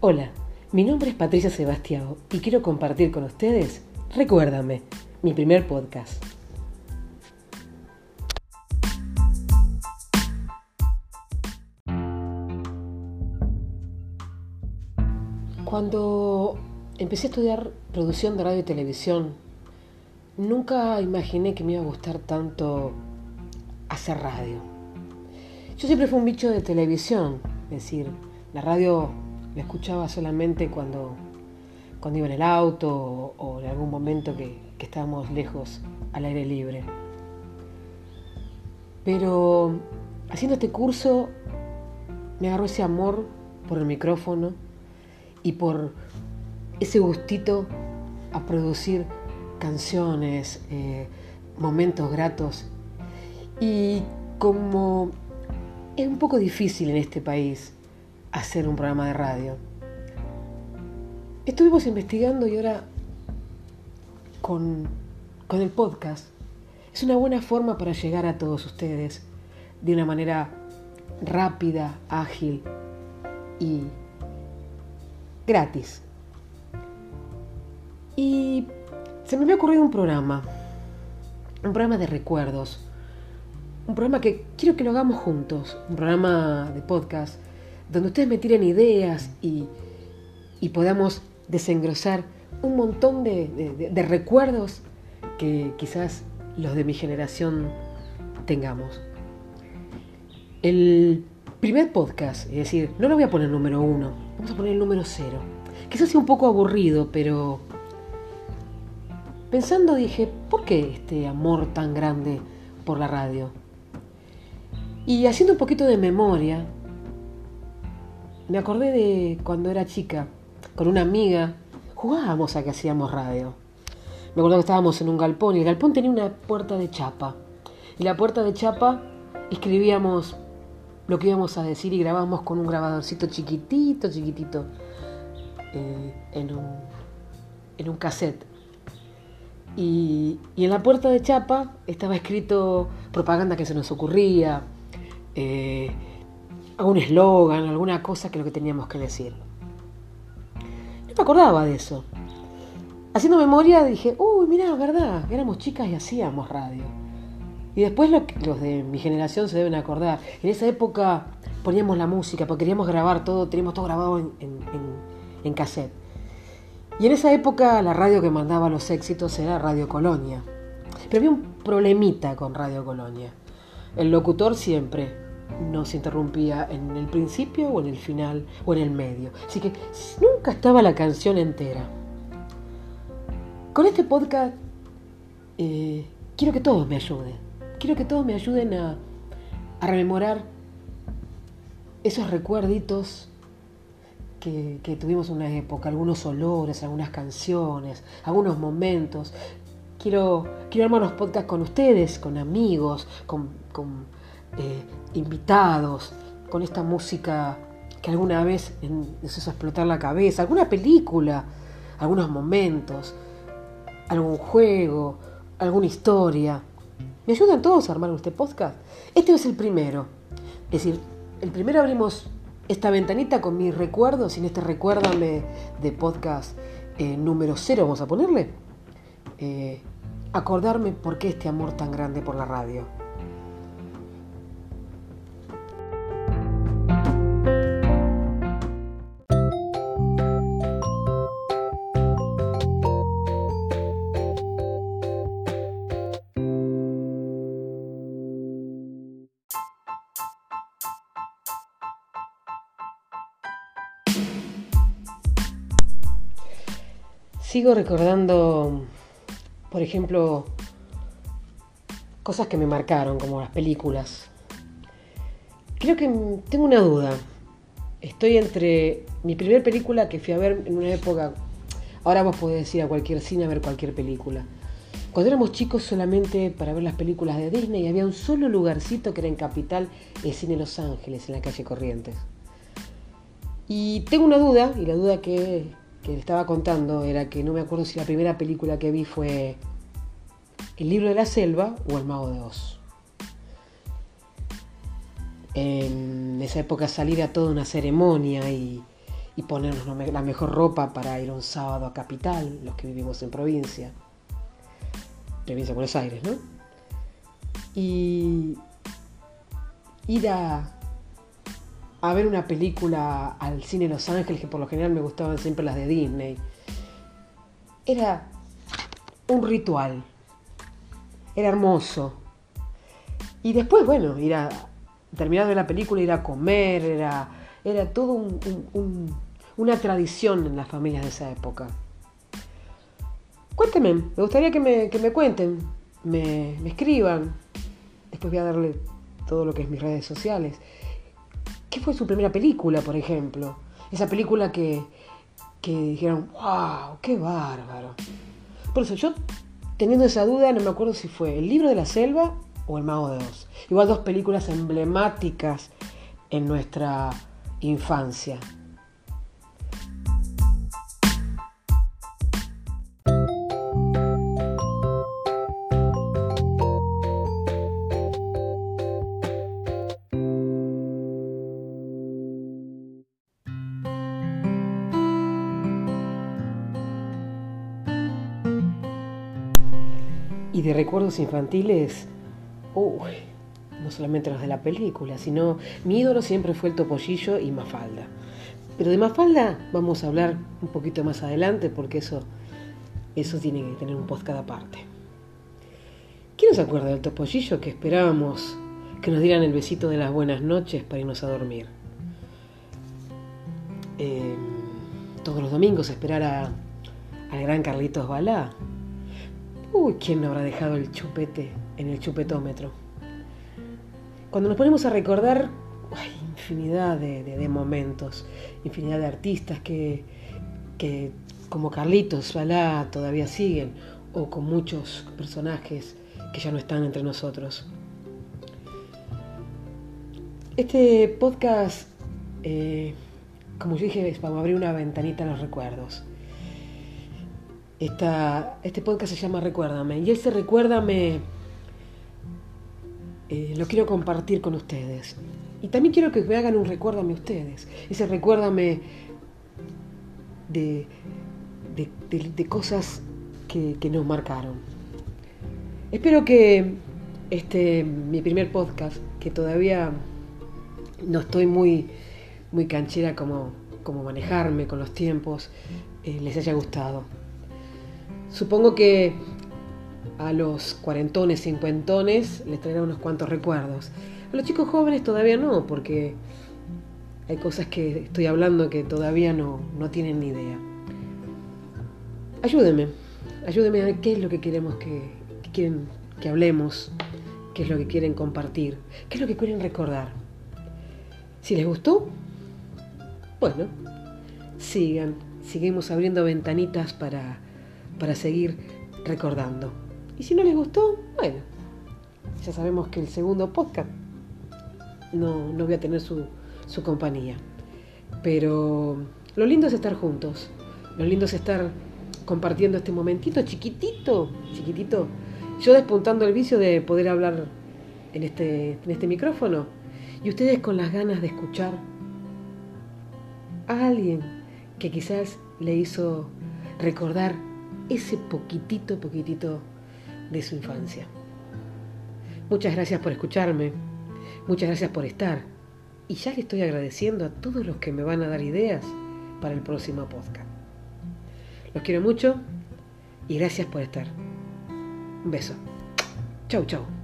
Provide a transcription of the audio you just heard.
Hola, mi nombre es Patricia Sebastián y quiero compartir con ustedes Recuérdame, mi primer podcast. Cuando empecé a estudiar producción de radio y televisión, nunca imaginé que me iba a gustar tanto hacer radio. Yo siempre fui un bicho de televisión, es decir, la radio la escuchaba solamente cuando, cuando iba en el auto o, en algún momento que, estábamos lejos al aire libre. Pero haciendo este curso me agarró ese amor por el micrófono y por ese gustito a producir canciones, eh, momentos gratos. Y como es un poco difícil en este país hacer un programa de radio, estuvimos investigando y ahora con, con el podcast es una buena forma para llegar a todos ustedes de una manera rápida, ágil y gratis. Y se me había ocurrido un programa, un programa de recuerdos, un programa que quiero que lo hagamos juntos, un programa de podcast donde ustedes me tiren ideas y, podamos desengrosar un montón de, de recuerdos que quizás los de mi generación tengamos. El primer podcast, es decir, no lo voy a poner número uno, vamos a poner el número cero. Quizás sea un poco aburrido, pero Pensando dije, ¿por qué este amor tan grande por la radio? Y haciendo un poquito de memoria, me acordé de cuando era chica, con una amiga, jugábamos a que hacíamos radio. Me acuerdo que estábamos en un galpón y el galpón tenía una puerta de chapa. Y la puerta de chapa escribíamos lo que íbamos a decir y grabábamos con un grabadorcito chiquitito, chiquitito, eh, en, un, en un cassette. Y, en la puerta de chapa estaba escrito propaganda que se nos ocurría, eh, algún eslogan, alguna cosa que lo que teníamos que decir. No me acordaba de eso. Haciendo memoria dije, uy, mira, verdad, éramos chicas y hacíamos radio. Y después los de mi generación se deben acordar. En esa época poníamos la música, porque queríamos grabar todo, teníamos todo grabado en, en cassette. Y en esa época la radio que mandaba los éxitos era Radio Colonia. Pero había un problemita con Radio Colonia. El locutor siempre nos interrumpía en el principio o en el final o en el medio. Así que nunca estaba la canción entera. Con este podcast eh, quiero que todos me ayuden. Quiero que todos me ayuden a, rememorar esos recuerditos que, tuvimos una época, algunos olores, algunas canciones, algunos momentos. Quiero, quiero armar unos podcasts con ustedes, con amigos, con, eh, invitados, con esta música que alguna vez nos hizo explotar la cabeza, alguna película, algunos momentos, algún juego, alguna historia. ¿Me ayudan todos a armar este podcast? Este es el primero. Es decir, el primero abrimos esta ventanita con mis recuerdos, sin este recuérdame de podcast eh, número cero, vamos a ponerle, eh, acordarme por qué este amor tan grande por la radio. Sigo recordando, por ejemplo, cosas que me marcaron, como las películas. Creo que tengo una duda. Estoy entre mi primera película que fui a ver en una época. Ahora vos podés ir a cualquier cine a ver cualquier película. Cuando éramos chicos solamente para ver las películas de Disney había un solo lugarcito que era en Capital, el Cine Los Ángeles, en la calle Corrientes. Y tengo una duda, y la duda que, que le estaba contando era que no me acuerdo si la primera película que vi fue El libro de la selva o El mago de Oz. En esa época salía toda una ceremonia y, y ponernos la mejor ropa para ir un sábado a capital, los que vivimos en provincia, provincia de Buenos Aires, ¿no? Y ir a, a ver una película al cine Los Ángeles, que por lo general me gustaban siempre las de Disney. Era un ritual, era hermoso. Y después, bueno, ir a, terminado la película, ir a comer, era, era todo un una tradición en las familias de esa época. Cuéntenme, me gustaría que me, cuenten, me, escriban. Después voy a darle todo lo que es mis redes sociales. ¿Qué fue su primera película, por ejemplo? Esa película que, que dijeron, wow, qué bárbaro. Por eso yo, teniendo esa duda, no me acuerdo si fue El libro de la selva o El mago de Oz. Igual dos películas emblemáticas en nuestra infancia. Y de recuerdos infantiles, uy, no solamente los de la película, sino mi ídolo siempre fue el topollillo y Mafalda. Pero de Mafalda vamos a hablar un poquito más adelante porque eso, eso tiene que tener un cada aparte. ¿Quién se acuerda del topollillo que esperábamos que nos dieran el besito de las buenas noches para irnos a dormir? Em, todos los domingos esperar a, al gran Carlitos Balá Uy, ¿quién habrá dejado el chupete en el chupetómetro? Cuando nos ponemos a recordar, hay infinidad de, momentos, infinidad de artistas que, que como Carlitos Balá todavía siguen, o con muchos personajes que ya no están entre nosotros. Este podcast, eh, como yo dije, es para abrir una ventanita a los recuerdos este podcast se llama Recuérdame y ese Recuérdame eh, lo quiero compartir con ustedes. Y también quiero que me hagan un recuérdame ustedes. Ese recuérdame de, de, cosas que, que, nos marcaron. Espero que este mi primer podcast, que todavía no estoy muy, muy canchera como, como manejarme con los tiempos, eh, les haya gustado. Supongo que a los cuarentones, cincuentones les traerá unos cuantos recuerdos. A los chicos jóvenes todavía no, porque hay cosas que estoy hablando que todavía no, no tienen ni idea. Ayúdenme, ayúdenme a ver qué es lo que queremos que, quieren que hablemos, qué es lo que quieren compartir, qué es lo que quieren recordar. Si les gustó, bueno, sigan, seguimos abriendo ventanitas para para seguir recordando. Y si no les gustó, bueno, ya sabemos que el segundo podcast no, no voy a tener su, su compañía. Pero lo lindo es estar juntos, lo lindo es estar compartiendo este momentito chiquitito, chiquitito. Yo despuntando el vicio de poder hablar en este, en este micrófono y ustedes con las ganas de escuchar a alguien que quizás le hizo recordar ese poquitito, poquitito de su infancia. Muchas gracias por escucharme, muchas gracias por estar y ya le estoy agradeciendo a todos los que me van a dar ideas para el próximo podcast. Los quiero mucho y gracias por estar. Un beso. Chau, chau.